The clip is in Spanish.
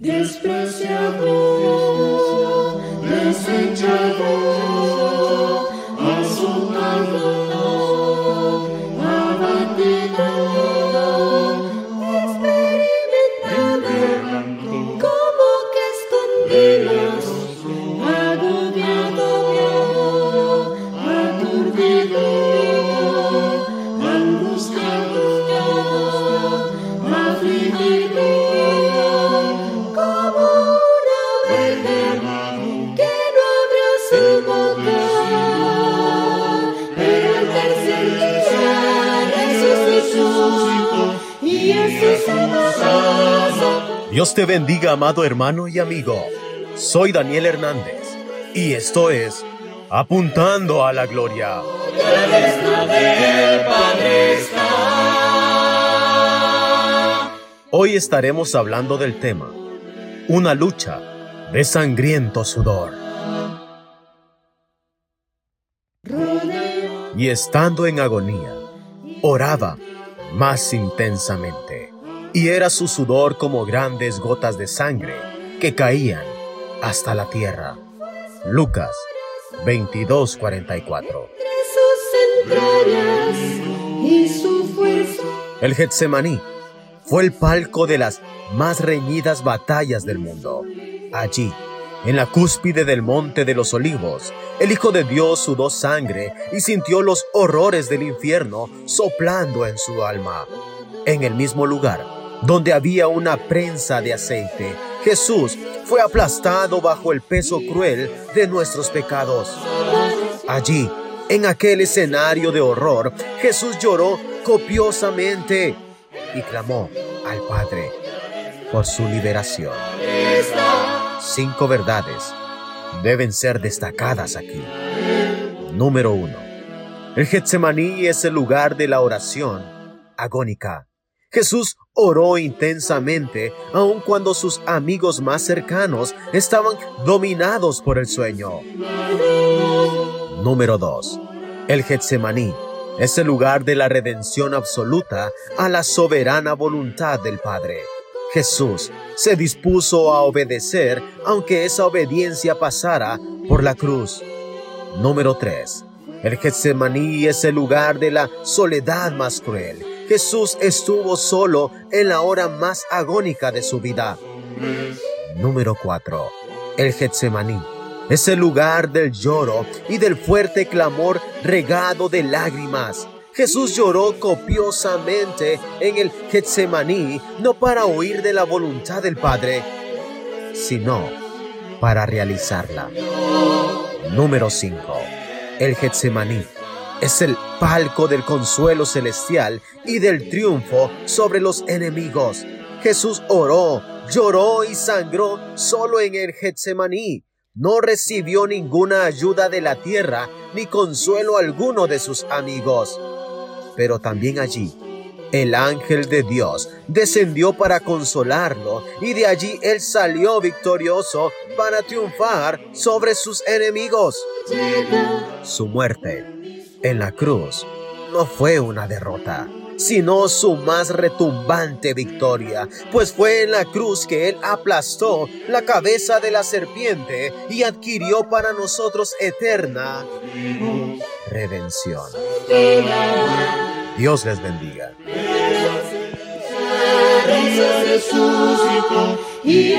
despreciado, Dios te bendiga, amado hermano y amigo. Soy Daniel Hernández y esto es Apuntando a la Gloria. Hoy estaremos hablando del tema, una lucha de sangriento sudor. Y estando en agonía, oraba más intensamente, y era su sudor como grandes gotas de sangre que caían hasta la tierra. Lucas 22:44 sus entrañas y su fuerza. El Getsemaní fue el palco de las más reñidas batallas del mundo. Allí, en la cúspide del monte de los olivos, el Hijo de Dios sudó sangre y sintió los horrores del infierno soplando en su alma. En el mismo lugar, donde había una prensa de aceite, Jesús fue aplastado bajo el peso cruel de nuestros pecados. Allí, en aquel escenario de horror, Jesús lloró copiosamente y clamó al Padre por su liberación. Cinco verdades deben ser destacadas aquí. Número uno. El Getsemaní es el lugar de la oración agónica. Jesús oró intensamente aun cuando sus amigos más cercanos estaban dominados por el sueño. Número 2. El Getsemaní es el lugar de la redención absoluta a la soberana voluntad del Padre. Jesús se dispuso a obedecer aunque esa obediencia pasara por la cruz. Número 3. El Getsemaní es el lugar de la soledad más cruel. Jesús estuvo solo en la hora más agónica de su vida. Número 4. El Getsemaní es el lugar del lloro y del fuerte clamor regado de lágrimas. Jesús lloró copiosamente en el Getsemaní, no para huir de la voluntad del Padre, sino para realizarla. Número 5. El Getsemaní es el palco del consuelo celestial y del triunfo sobre los enemigos. Jesús oró, lloró y sangró solo en el Getsemaní. No recibió ninguna ayuda de la tierra ni consuelo alguno de sus amigos. Pero también allí, el ángel de Dios descendió para consolarlo y de allí él salió victorioso para triunfar sobre sus enemigos. Su muerte en la cruz no fue una derrota, sino su más retumbante victoria, pues fue en la cruz que Él aplastó la cabeza de la serpiente y adquirió para nosotros eterna redención. Dios les bendiga. Y